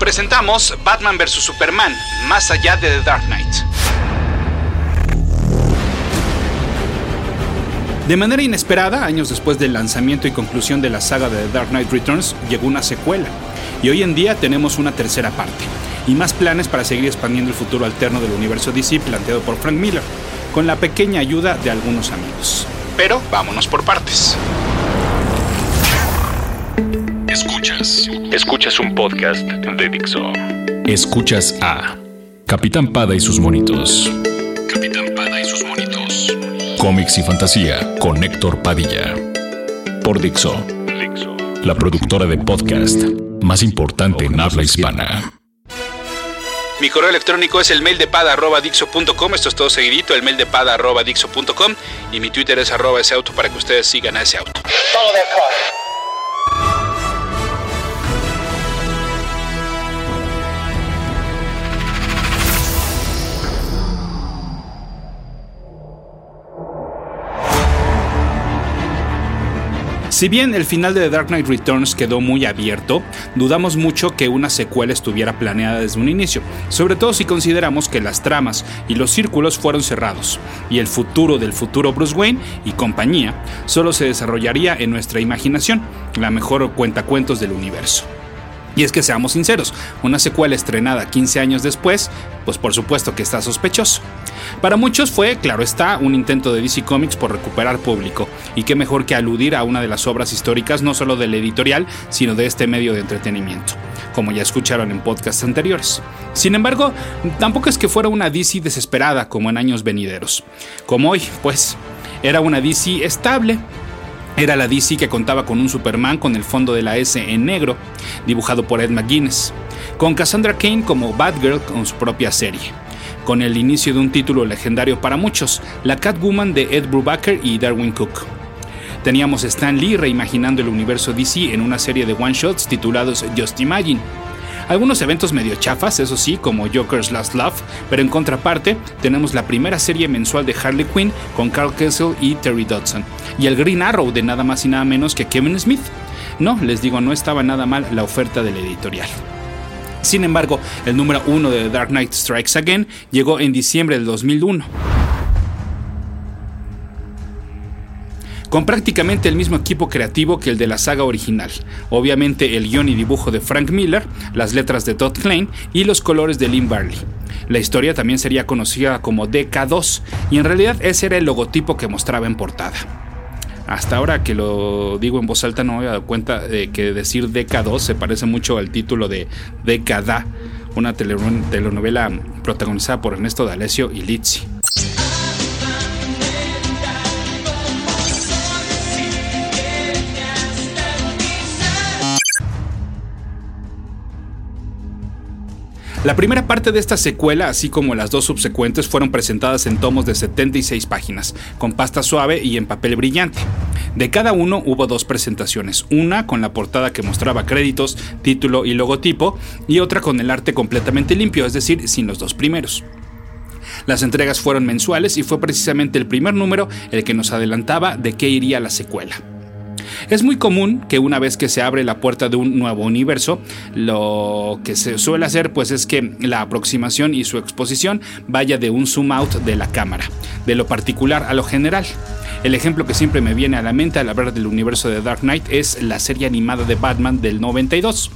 presentamos Batman vs. Superman, más allá de The Dark Knight. De manera inesperada, años después del lanzamiento y conclusión de la saga de The Dark Knight Returns, llegó una secuela. Y hoy en día tenemos una tercera parte. Y más planes para seguir expandiendo el futuro alterno del universo DC planteado por Frank Miller, con la pequeña ayuda de algunos amigos. Pero vámonos por partes. Escuchas. Escuchas un podcast de Dixo. Escuchas a Capitán Pada y sus monitos. Capitán Pada y sus monitos. Cómics y fantasía con Héctor Padilla. Por Dixo. Dixo. La productora de podcast más importante en habla hispana. Mi correo electrónico es el mail de pada.dixo.com. Esto es todo seguidito, el mail de pada.dixo.com. Y mi Twitter es arroba ese auto para que ustedes sigan a ese auto. Si bien el final de The Dark Knight Returns quedó muy abierto, dudamos mucho que una secuela estuviera planeada desde un inicio, sobre todo si consideramos que las tramas y los círculos fueron cerrados, y el futuro del futuro Bruce Wayne y compañía solo se desarrollaría en nuestra imaginación, la mejor cuentacuentos del universo. Y es que seamos sinceros, una secuela estrenada 15 años después, pues por supuesto que está sospechoso. Para muchos fue, claro está, un intento de DC Comics por recuperar público, y qué mejor que aludir a una de las obras históricas no solo del editorial, sino de este medio de entretenimiento, como ya escucharon en podcasts anteriores. Sin embargo, tampoco es que fuera una DC desesperada como en años venideros. Como hoy, pues, era una DC estable, era la DC que contaba con un Superman con el fondo de la S en negro, dibujado por Ed McGuinness, con Cassandra Kane como Batgirl con su propia serie, con el inicio de un título legendario para muchos, la Catwoman de Ed Brubaker y Darwin Cook. Teníamos Stan Lee reimaginando el universo DC en una serie de one-shots titulados Just Imagine, algunos eventos medio chafas, eso sí, como Joker's Last Love, pero en contraparte tenemos la primera serie mensual de Harley Quinn con Carl Kessel y Terry Dodson, y el Green Arrow de nada más y nada menos que Kevin Smith. No, les digo, no estaba nada mal la oferta del editorial. Sin embargo, el número uno de Dark Knight Strikes Again llegó en diciembre del 2001. con prácticamente el mismo equipo creativo que el de la saga original. Obviamente el guion y dibujo de Frank Miller, las letras de Todd Klein y los colores de Lynn Barley. La historia también sería conocida como DK2 y en realidad ese era el logotipo que mostraba en portada. Hasta ahora que lo digo en voz alta no me he dado cuenta de que decir DK2 se parece mucho al título de Década, una telenovela protagonizada por Ernesto D'Alessio y Lizzie. La primera parte de esta secuela, así como las dos subsecuentes, fueron presentadas en tomos de 76 páginas, con pasta suave y en papel brillante. De cada uno hubo dos presentaciones, una con la portada que mostraba créditos, título y logotipo, y otra con el arte completamente limpio, es decir, sin los dos primeros. Las entregas fueron mensuales y fue precisamente el primer número el que nos adelantaba de qué iría la secuela. Es muy común que una vez que se abre la puerta de un nuevo universo, lo que se suele hacer pues es que la aproximación y su exposición vaya de un zoom out de la cámara, de lo particular a lo general. El ejemplo que siempre me viene a la mente al hablar del universo de Dark Knight es la serie animada de Batman del 92.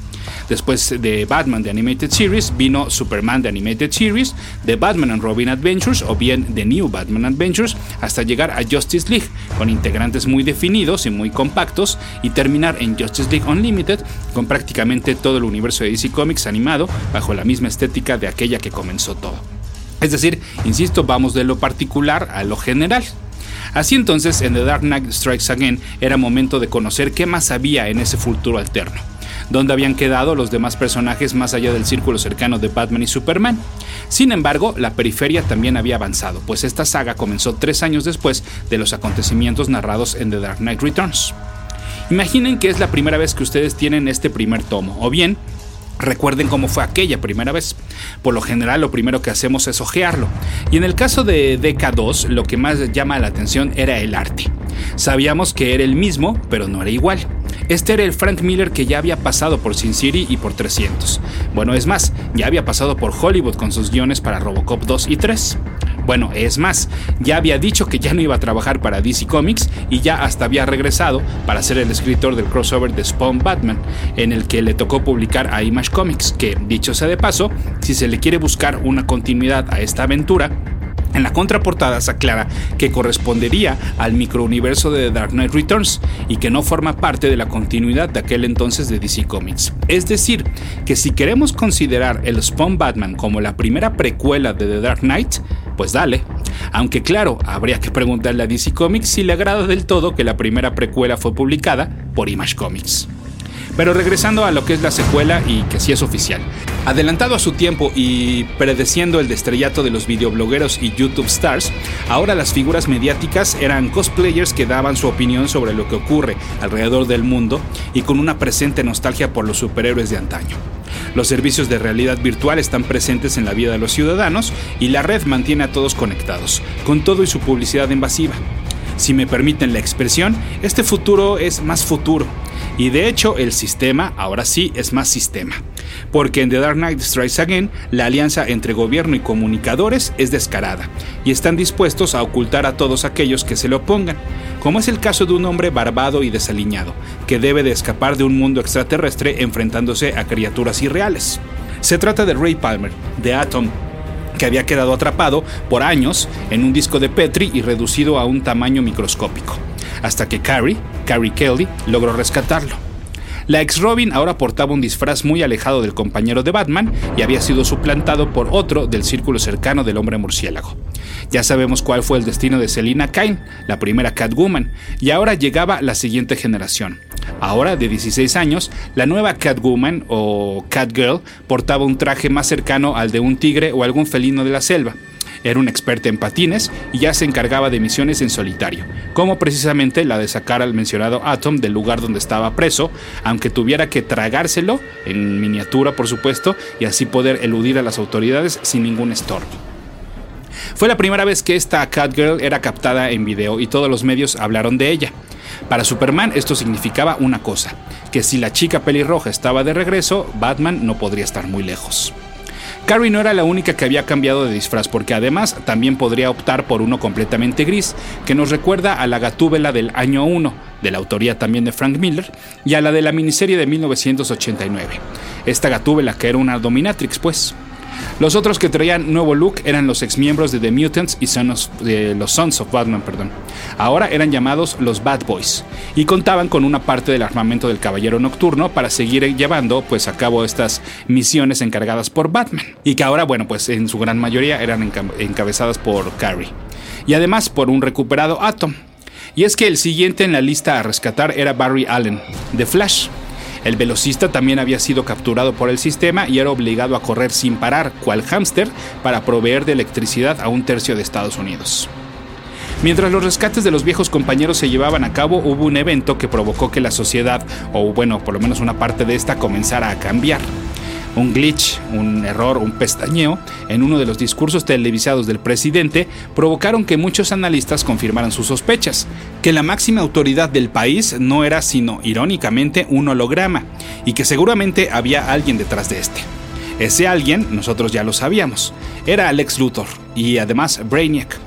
Después de Batman de Animated Series vino Superman de Animated Series, The Batman and Robin Adventures o bien The New Batman Adventures hasta llegar a Justice League con integrantes muy definidos y muy compactos y terminar en Justice League Unlimited con prácticamente todo el universo de DC Comics animado bajo la misma estética de aquella que comenzó todo. Es decir, insisto, vamos de lo particular a lo general. Así entonces, en The Dark Knight Strikes Again era momento de conocer qué más había en ese futuro alterno donde habían quedado los demás personajes más allá del círculo cercano de Batman y Superman. Sin embargo, la periferia también había avanzado, pues esta saga comenzó tres años después de los acontecimientos narrados en The Dark Knight Returns. Imaginen que es la primera vez que ustedes tienen este primer tomo, o bien Recuerden cómo fue aquella primera vez. Por lo general lo primero que hacemos es ojearlo. Y en el caso de DK2 lo que más llama la atención era el arte. Sabíamos que era el mismo, pero no era igual. Este era el Frank Miller que ya había pasado por Sin City y por 300. Bueno, es más, ya había pasado por Hollywood con sus guiones para Robocop 2 y 3. Bueno, es más, ya había dicho que ya no iba a trabajar para DC Comics y ya hasta había regresado para ser el escritor del crossover de Spawn Batman, en el que le tocó publicar a Image Comics, que, dicho sea de paso, si se le quiere buscar una continuidad a esta aventura, en la contraportada se aclara que correspondería al microuniverso de The Dark Knight Returns y que no forma parte de la continuidad de aquel entonces de DC Comics. Es decir, que si queremos considerar el Spawn Batman como la primera precuela de The Dark Knight, pues dale. Aunque claro, habría que preguntarle a DC Comics si le agrada del todo que la primera precuela fue publicada por Image Comics. Pero regresando a lo que es la secuela y que sí es oficial. Adelantado a su tiempo y predeciendo el destrellato de los videoblogueros y YouTube stars, ahora las figuras mediáticas eran cosplayers que daban su opinión sobre lo que ocurre alrededor del mundo y con una presente nostalgia por los superhéroes de antaño. Los servicios de realidad virtual están presentes en la vida de los ciudadanos y la red mantiene a todos conectados, con todo y su publicidad invasiva. Si me permiten la expresión, este futuro es más futuro y de hecho, el sistema ahora sí es más sistema. Porque en The Dark Knight Strikes Again, la alianza entre gobierno y comunicadores es descarada, y están dispuestos a ocultar a todos aquellos que se le opongan, como es el caso de un hombre barbado y desaliñado, que debe de escapar de un mundo extraterrestre enfrentándose a criaturas irreales. Se trata de Ray Palmer, de Atom, que había quedado atrapado por años en un disco de Petri y reducido a un tamaño microscópico hasta que Carrie, Carrie Kelly, logró rescatarlo. La ex Robin ahora portaba un disfraz muy alejado del compañero de Batman y había sido suplantado por otro del círculo cercano del hombre murciélago. Ya sabemos cuál fue el destino de Selina Kane, la primera Catwoman, y ahora llegaba la siguiente generación. Ahora, de 16 años, la nueva Catwoman o Catgirl portaba un traje más cercano al de un tigre o algún felino de la selva era un experto en patines y ya se encargaba de misiones en solitario, como precisamente la de sacar al mencionado Atom del lugar donde estaba preso, aunque tuviera que tragárselo, en miniatura por supuesto, y así poder eludir a las autoridades sin ningún estorbo. Fue la primera vez que esta Catgirl era captada en video y todos los medios hablaron de ella. Para Superman esto significaba una cosa, que si la chica pelirroja estaba de regreso, Batman no podría estar muy lejos. Carrie no era la única que había cambiado de disfraz, porque además también podría optar por uno completamente gris, que nos recuerda a la gatúbela del año 1, de la autoría también de Frank Miller, y a la de la miniserie de 1989. Esta gatúbela que era una dominatrix, pues. Los otros que traían nuevo look eran los exmiembros de The Mutants y los Sons of Batman, perdón. Ahora eran llamados los Bad Boys y contaban con una parte del armamento del Caballero Nocturno para seguir llevando pues a cabo estas misiones encargadas por Batman y que ahora bueno pues en su gran mayoría eran encabezadas por Carrie y además por un recuperado Atom. Y es que el siguiente en la lista a rescatar era Barry Allen, de Flash, el velocista también había sido capturado por el sistema y era obligado a correr sin parar, cual hámster, para proveer de electricidad a un tercio de Estados Unidos. Mientras los rescates de los viejos compañeros se llevaban a cabo, hubo un evento que provocó que la sociedad, o bueno, por lo menos una parte de esta, comenzara a cambiar un glitch, un error, un pestañeo en uno de los discursos televisados del presidente provocaron que muchos analistas confirmaran sus sospechas, que la máxima autoridad del país no era sino irónicamente un holograma y que seguramente había alguien detrás de este. Ese alguien, nosotros ya lo sabíamos, era Alex Luthor y además Brainiac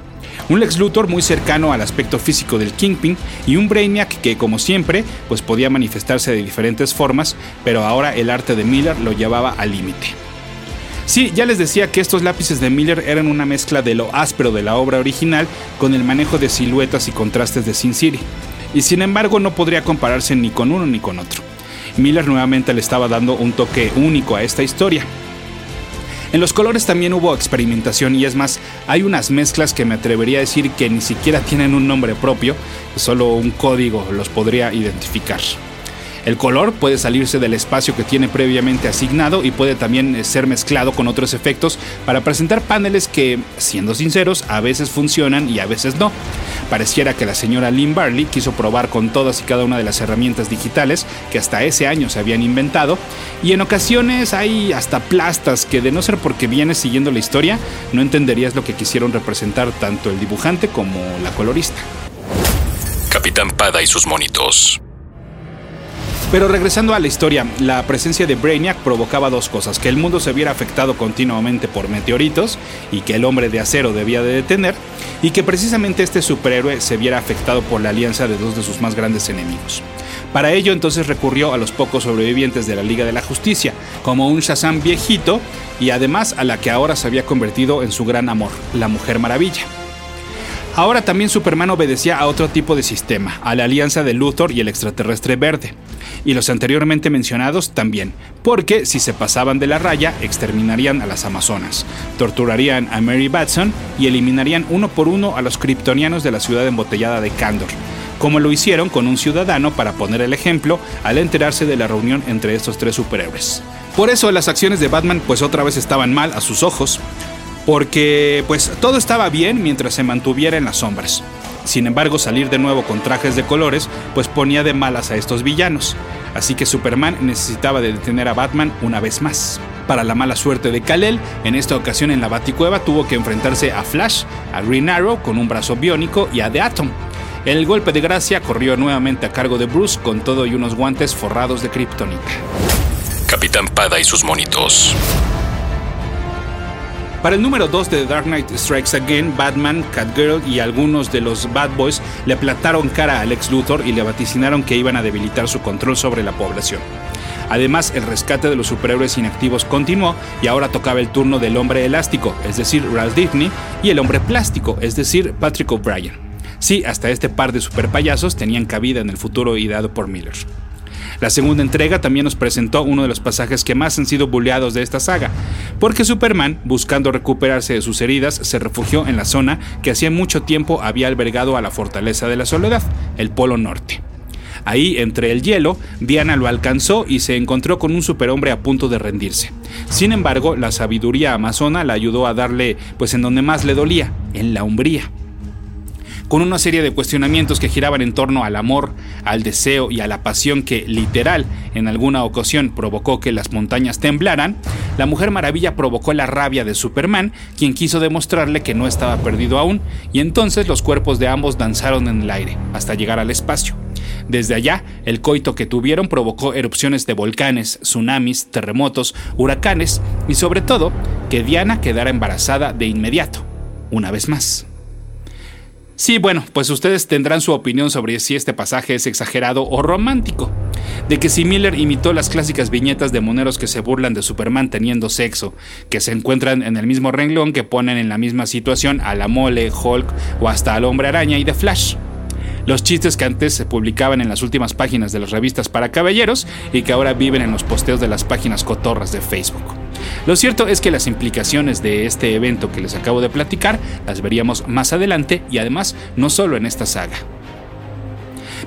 un Lex Luthor muy cercano al aspecto físico del Kingpin y un Brainiac que como siempre pues podía manifestarse de diferentes formas, pero ahora el arte de Miller lo llevaba al límite. Sí, ya les decía que estos lápices de Miller eran una mezcla de lo áspero de la obra original con el manejo de siluetas y contrastes de Sin City, y sin embargo no podría compararse ni con uno ni con otro. Miller nuevamente le estaba dando un toque único a esta historia, en los colores también hubo experimentación y es más, hay unas mezclas que me atrevería a decir que ni siquiera tienen un nombre propio, solo un código los podría identificar. El color puede salirse del espacio que tiene previamente asignado y puede también eh, ser mezclado con otros efectos para presentar paneles que, siendo sinceros, a veces funcionan y a veces no. Pareciera que la señora Lynn Barley quiso probar con todas y cada una de las herramientas digitales que hasta ese año se habían inventado y en ocasiones hay hasta plastas que de no ser porque vienes siguiendo la historia no entenderías lo que quisieron representar tanto el dibujante como la colorista. Capitán Pada y sus monitos. Pero regresando a la historia, la presencia de Brainiac provocaba dos cosas, que el mundo se viera afectado continuamente por meteoritos y que el hombre de acero debía de detener, y que precisamente este superhéroe se viera afectado por la alianza de dos de sus más grandes enemigos. Para ello entonces recurrió a los pocos sobrevivientes de la Liga de la Justicia, como un Shazam viejito y además a la que ahora se había convertido en su gran amor, la Mujer Maravilla. Ahora también Superman obedecía a otro tipo de sistema, a la alianza de Luthor y el extraterrestre verde. Y los anteriormente mencionados también, porque si se pasaban de la raya, exterminarían a las Amazonas, torturarían a Mary Batson y eliminarían uno por uno a los kryptonianos de la ciudad embotellada de Kandor, como lo hicieron con un ciudadano para poner el ejemplo al enterarse de la reunión entre estos tres superhéroes. Por eso las acciones de Batman pues otra vez estaban mal a sus ojos, porque pues todo estaba bien mientras se mantuviera en las sombras. Sin embargo, salir de nuevo con trajes de colores pues ponía de malas a estos villanos, así que Superman necesitaba de detener a Batman una vez más. Para la mala suerte de Kal-El, en esta ocasión en la Baticueva tuvo que enfrentarse a Flash, a Green Arrow con un brazo biónico y a The Atom. El golpe de gracia corrió nuevamente a cargo de Bruce con todo y unos guantes forrados de kriptonita. Capitán Pada y sus monitos. Para el número 2 de The Dark Knight Strikes Again, Batman, Catgirl y algunos de los Bad Boys le plantaron cara a Lex Luthor y le vaticinaron que iban a debilitar su control sobre la población. Además, el rescate de los superhéroes inactivos continuó y ahora tocaba el turno del hombre elástico, es decir, Ralph Disney, y el hombre plástico, es decir, Patrick O'Brien. Sí, hasta este par de superpayasos tenían cabida en el futuro ideado por Miller. La segunda entrega también nos presentó uno de los pasajes que más han sido bulleados de esta saga, porque Superman, buscando recuperarse de sus heridas, se refugió en la zona que hacía mucho tiempo había albergado a la Fortaleza de la Soledad, el Polo Norte. Ahí, entre el hielo, Diana lo alcanzó y se encontró con un superhombre a punto de rendirse. Sin embargo, la sabiduría amazona la ayudó a darle, pues en donde más le dolía, en la umbría con una serie de cuestionamientos que giraban en torno al amor, al deseo y a la pasión que literal en alguna ocasión provocó que las montañas temblaran, la Mujer Maravilla provocó la rabia de Superman, quien quiso demostrarle que no estaba perdido aún, y entonces los cuerpos de ambos danzaron en el aire hasta llegar al espacio. Desde allá, el coito que tuvieron provocó erupciones de volcanes, tsunamis, terremotos, huracanes y sobre todo que Diana quedara embarazada de inmediato, una vez más. Sí, bueno, pues ustedes tendrán su opinión sobre si este pasaje es exagerado o romántico. De que si Miller imitó las clásicas viñetas de moneros que se burlan de Superman teniendo sexo, que se encuentran en el mismo renglón que ponen en la misma situación a la mole, Hulk o hasta al hombre araña y The Flash los chistes que antes se publicaban en las últimas páginas de las revistas para caballeros y que ahora viven en los posteos de las páginas cotorras de Facebook. Lo cierto es que las implicaciones de este evento que les acabo de platicar las veríamos más adelante y además no solo en esta saga.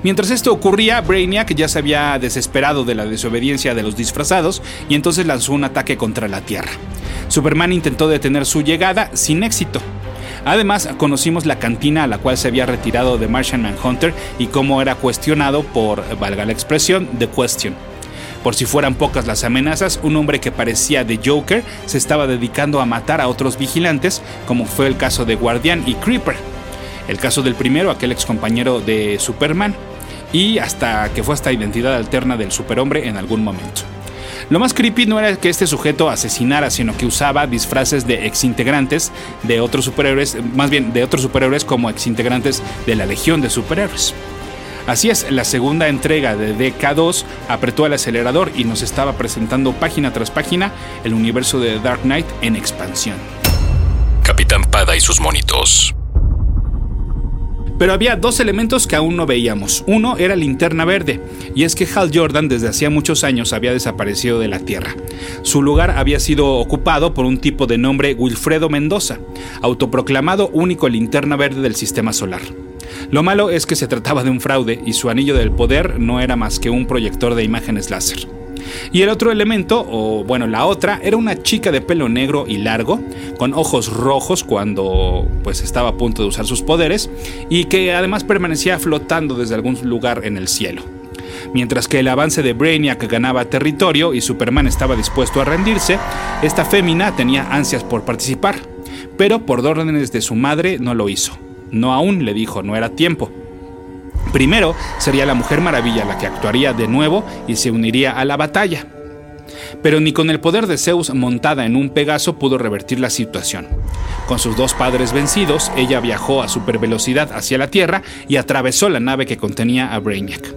Mientras esto ocurría, Brainiac ya se había desesperado de la desobediencia de los disfrazados y entonces lanzó un ataque contra la Tierra. Superman intentó detener su llegada sin éxito. Además, conocimos la cantina a la cual se había retirado de Martian Manhunter y cómo era cuestionado por, valga la expresión, The Question. Por si fueran pocas las amenazas, un hombre que parecía de Joker se estaba dedicando a matar a otros vigilantes, como fue el caso de Guardian y Creeper. El caso del primero, aquel ex compañero de Superman, y hasta que fue esta identidad alterna del superhombre en algún momento. Lo más creepy no era que este sujeto asesinara, sino que usaba disfraces de exintegrantes de otros superhéroes, más bien de otros superhéroes como exintegrantes de la Legión de Superhéroes. Así es, la segunda entrega de DK2 apretó el acelerador y nos estaba presentando página tras página el universo de Dark Knight en expansión. Capitán Pada y sus monitos. Pero había dos elementos que aún no veíamos. Uno era linterna verde, y es que Hal Jordan desde hacía muchos años había desaparecido de la Tierra. Su lugar había sido ocupado por un tipo de nombre Wilfredo Mendoza, autoproclamado único linterna verde del sistema solar. Lo malo es que se trataba de un fraude y su anillo del poder no era más que un proyector de imágenes láser. Y el otro elemento, o bueno, la otra, era una chica de pelo negro y largo, con ojos rojos cuando pues estaba a punto de usar sus poderes, y que además permanecía flotando desde algún lugar en el cielo. Mientras que el avance de Brainiac ganaba territorio y Superman estaba dispuesto a rendirse, esta fémina tenía ansias por participar, pero por órdenes de su madre no lo hizo. No aún, le dijo, no era tiempo. Primero sería la Mujer Maravilla la que actuaría de nuevo y se uniría a la batalla. Pero ni con el poder de Zeus montada en un Pegaso pudo revertir la situación. Con sus dos padres vencidos, ella viajó a supervelocidad hacia la Tierra y atravesó la nave que contenía a Brainiac.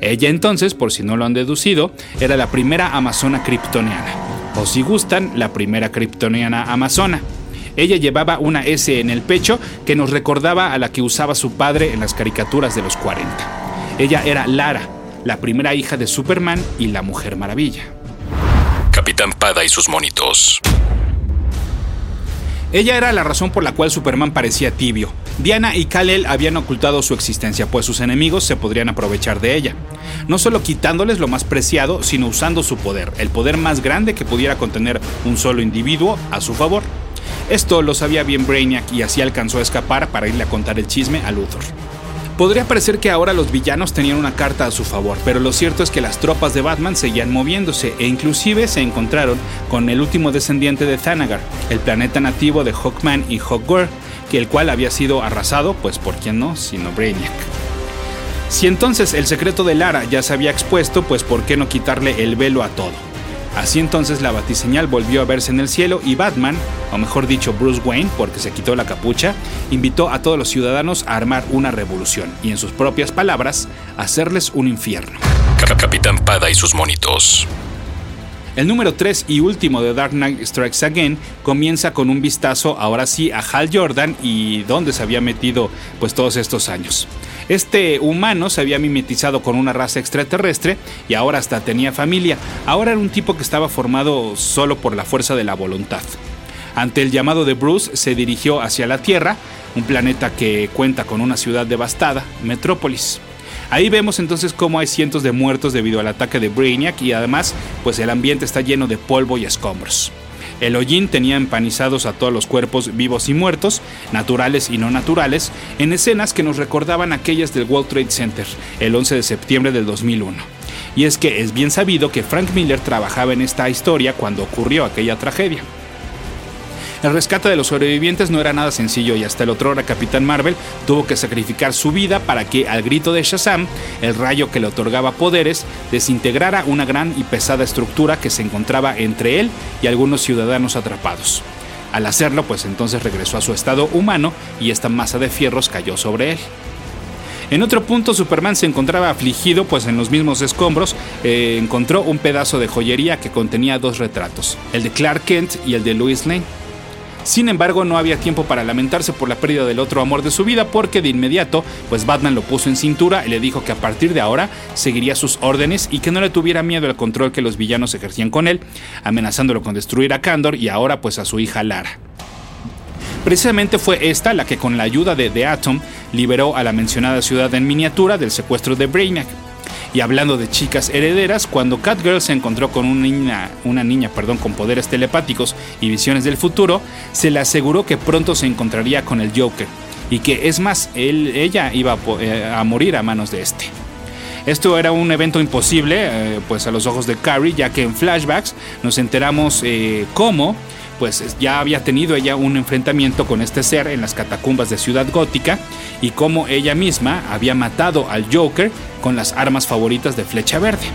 Ella entonces, por si no lo han deducido, era la primera amazona kryptoniana, o si gustan, la primera kryptoniana amazona. Ella llevaba una S en el pecho que nos recordaba a la que usaba su padre en las caricaturas de los 40. Ella era Lara, la primera hija de Superman y la Mujer Maravilla. Capitán Pada y sus monitos. Ella era la razón por la cual Superman parecía tibio. Diana y Kal-El habían ocultado su existencia, pues sus enemigos se podrían aprovechar de ella. No solo quitándoles lo más preciado, sino usando su poder, el poder más grande que pudiera contener un solo individuo a su favor. Esto lo sabía bien Brainiac y así alcanzó a escapar para irle a contar el chisme a Luthor. Podría parecer que ahora los villanos tenían una carta a su favor, pero lo cierto es que las tropas de Batman seguían moviéndose e inclusive se encontraron con el último descendiente de Thanagar, el planeta nativo de Hawkman y Hawkgore, que el cual había sido arrasado, pues por quién no, sino Brainiac. Si entonces el secreto de Lara ya se había expuesto, pues por qué no quitarle el velo a todo. Así entonces la batiseñal volvió a verse en el cielo y Batman, o mejor dicho Bruce Wayne, porque se quitó la capucha, invitó a todos los ciudadanos a armar una revolución y en sus propias palabras, hacerles un infierno. Capitán Pada y sus monitos. El número 3 y último de Dark Knight Strikes Again comienza con un vistazo ahora sí a Hal Jordan y dónde se había metido pues todos estos años. Este humano se había mimetizado con una raza extraterrestre y ahora hasta tenía familia. Ahora era un tipo que estaba formado solo por la fuerza de la voluntad. Ante el llamado de Bruce se dirigió hacia la Tierra, un planeta que cuenta con una ciudad devastada, Metrópolis. Ahí vemos entonces cómo hay cientos de muertos debido al ataque de Brainiac y además pues el ambiente está lleno de polvo y escombros. El hollín tenía empanizados a todos los cuerpos vivos y muertos, naturales y no naturales, en escenas que nos recordaban aquellas del World Trade Center, el 11 de septiembre del 2001. Y es que es bien sabido que Frank Miller trabajaba en esta historia cuando ocurrió aquella tragedia. El rescate de los sobrevivientes no era nada sencillo y hasta el otro hora Capitán Marvel tuvo que sacrificar su vida para que, al grito de Shazam, el rayo que le otorgaba poderes desintegrara una gran y pesada estructura que se encontraba entre él y algunos ciudadanos atrapados. Al hacerlo, pues entonces regresó a su estado humano y esta masa de fierros cayó sobre él. En otro punto, Superman se encontraba afligido, pues en los mismos escombros eh, encontró un pedazo de joyería que contenía dos retratos, el de Clark Kent y el de Lois Lane. Sin embargo, no había tiempo para lamentarse por la pérdida del otro amor de su vida porque de inmediato, pues Batman lo puso en cintura y le dijo que a partir de ahora seguiría sus órdenes y que no le tuviera miedo al control que los villanos ejercían con él, amenazándolo con destruir a Kandor y ahora pues a su hija Lara. Precisamente fue esta la que con la ayuda de The Atom liberó a la mencionada ciudad en miniatura del secuestro de Brainiac. Y hablando de chicas herederas, cuando Catgirl se encontró con una niña, perdón, con poderes telepáticos y visiones del futuro, se le aseguró que pronto se encontraría con el Joker y que es más, él, ella iba a, eh, morir a manos de este. Esto era un evento imposible, eh, pues a los ojos de Carrie, ya que en flashbacks nos enteramos eh, cómo pues ya había tenido ella un enfrentamiento con este ser en las catacumbas de Ciudad Gótica y cómo ella misma había matado al Joker con las armas favoritas de Flecha Verde.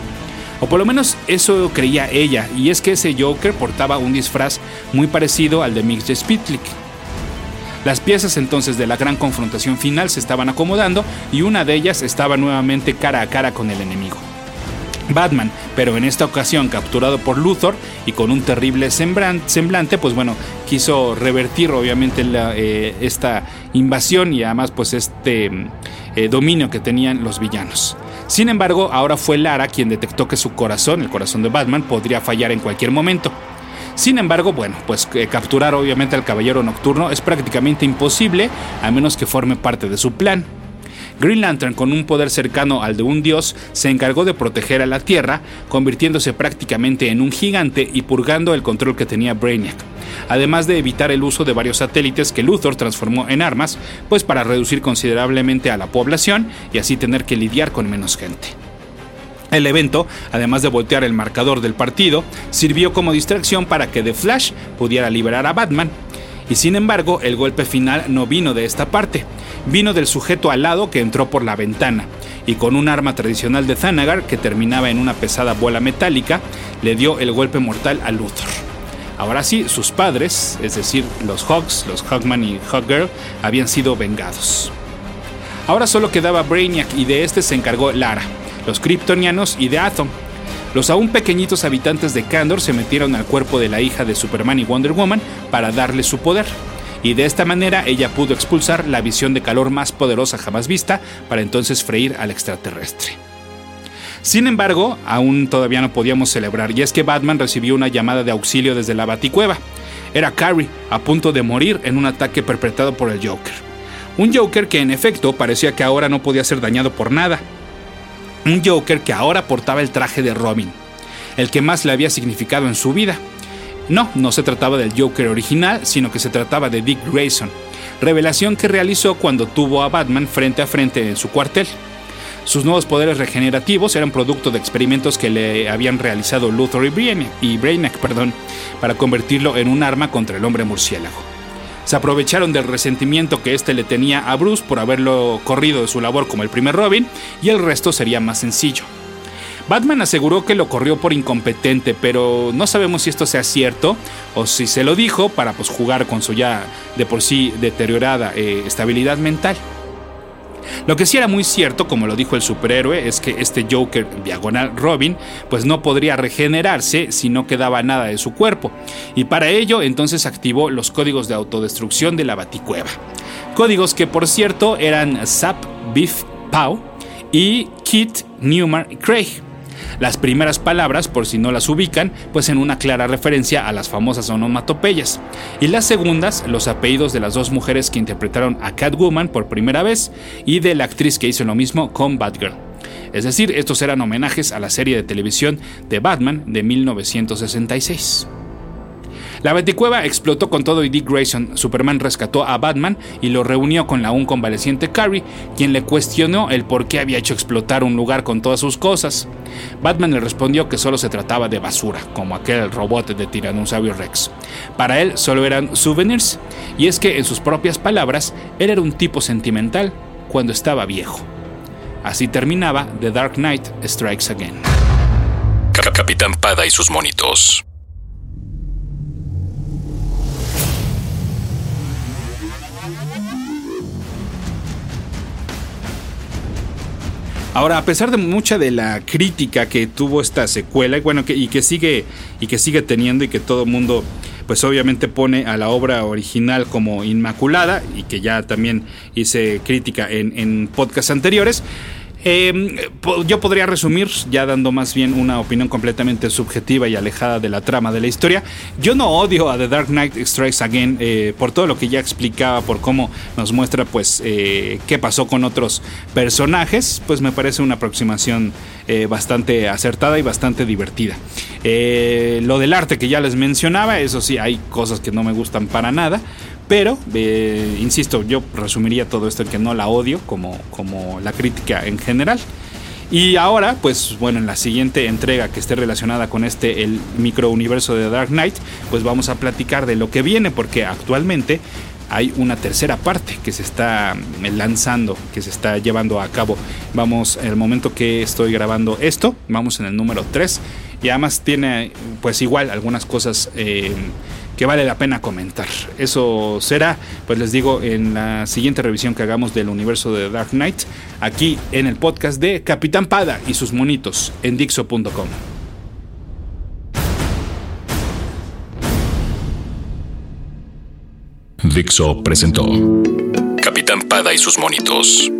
O por lo menos eso creía ella, y es que ese Joker portaba un disfraz muy parecido al de Mix Spitlick. Las piezas entonces de la gran confrontación final se estaban acomodando y una de ellas estaba nuevamente cara a cara con el enemigo. Batman, pero en esta ocasión capturado por Luthor y con un terrible semblante, pues bueno, quiso revertir obviamente eh, esta invasión y además pues este eh, dominio que tenían los villanos. Sin embargo, ahora fue Lara quien detectó que su corazón, el corazón de Batman, podría fallar en cualquier momento. Sin embargo, bueno, pues eh, capturar obviamente al Caballero Nocturno es prácticamente imposible a menos que forme parte de su plan. Green Lantern, con un poder cercano al de un dios, se encargó de proteger a la Tierra, convirtiéndose prácticamente en un gigante y purgando el control que tenía Brainiac, además de evitar el uso de varios satélites que Luthor transformó en armas, pues para reducir considerablemente a la población y así tener que lidiar con menos gente. El evento, además de voltear el marcador del partido, sirvió como distracción para que The Flash pudiera liberar a Batman, Y sin embargo, el golpe final no vino de esta parte, vino del sujeto alado que entró por la ventana y con un arma tradicional de Thanagar que terminaba en una pesada bola metálica, le dio el golpe mortal a Luthor. Ahora sí, sus padres, es decir, los Hawks, los Hawkman y Hawkgirl, habían sido vengados. Ahora solo quedaba Brainiac y de este se encargó Lara, los Kryptonianos y de Atom. Los aún pequeñitos habitantes de Kandor se metieron al cuerpo de la hija de Superman y Wonder Woman para darle su poder y de esta manera ella pudo expulsar la visión de calor más poderosa jamás vista para entonces freír al extraterrestre. Sin embargo, aún todavía no podíamos celebrar, y es que Batman recibió una llamada de auxilio desde la Baticueva. Era Carrie, a punto de morir en un ataque perpetrado por el Joker. Un Joker que en efecto parecía que ahora no podía ser dañado por nada. Un Joker que ahora portaba el traje de Robin, el que más le había significado en su vida. No, no se trataba del Joker original, sino que se trataba de Dick Grayson, revelación que realizó cuando tuvo a Batman frente a frente en su cuartel. Sus nuevos poderes regenerativos eran producto de experimentos que le habían realizado Luthor y Brainiac, y Brainiac perdón, para convertirlo en un arma contra el hombre murciélago. Se aprovecharon del resentimiento que éste le tenía a Bruce por haberlo corrido de su labor como el primer Robin, y el resto sería más sencillo. Batman aseguró que lo corrió por incompetente, pero no sabemos si esto sea cierto o si se lo dijo para pues, jugar con su ya de por sí deteriorada eh, estabilidad mental. Lo que sí era muy cierto, como lo dijo el superhéroe, es que este Joker diagonal Robin pues no podría regenerarse si no quedaba nada de su cuerpo. Y para ello entonces activó los códigos de autodestrucción de la Baticueva. Códigos que por cierto eran Zap, Biff, Pow y Kit, Newman Craig. Las primeras palabras, por si no las ubican, pues en una clara referencia a las famosas onomatopeyas. Y las segundas, los apellidos de las dos mujeres que interpretaron a Catwoman por primera vez y de la actriz que hizo lo mismo con Batgirl. Es decir, estos eran homenajes a la serie de televisión de Batman de 1966. La Baticueva explotó con todo y Dick Grayson. Superman rescató a Batman y lo reunió con la aún convaleciente Carrie, quien le cuestionó el por qué había hecho explotar un lugar con todas sus cosas. Batman le respondió que solo se trataba de basura, como aquel robot de Tiranosaurio Rex. Para él solo eran souvenirs, y es que en sus propias palabras, él era un tipo sentimental cuando estaba viejo. Así terminaba The Dark Knight Strikes Again. Capitán Pada y sus monitos. Ahora, a pesar de mucha de la crítica que tuvo esta secuela, y bueno, que, y que sigue y que sigue teniendo y que todo el mundo pues obviamente pone a la obra original como inmaculada y que ya también hice crítica en, en podcasts anteriores, eh, yo podría resumir, ya dando más bien una opinión completamente subjetiva y alejada de la trama de la historia. Yo no odio a The Dark Knight Strikes Again eh, por todo lo que ya explicaba, por cómo nos muestra pues eh, qué pasó con otros personajes. Pues me parece una aproximación eh, bastante acertada y bastante divertida. lo del arte que ya les mencionaba, eso sí, hay cosas que no me gustan para nada. Pero, eh, insisto, yo resumiría todo esto en que no la odio como, como la crítica en general. Y ahora, pues bueno, en la siguiente entrega que esté relacionada con este, el microuniverso de Dark Knight, pues vamos a platicar de lo que viene, porque actualmente hay una tercera parte que se está lanzando, que se está llevando a cabo. Vamos, en el momento que estoy grabando esto, vamos en el número 3, y además tiene, pues igual, algunas cosas. Eh, que vale la pena comentar. Eso será, pues les digo, en la siguiente revisión que hagamos del universo de Dark Knight, aquí en el podcast de Capitán Pada y sus monitos en Dixo.com. Dixo presentó Capitán Pada y sus monitos.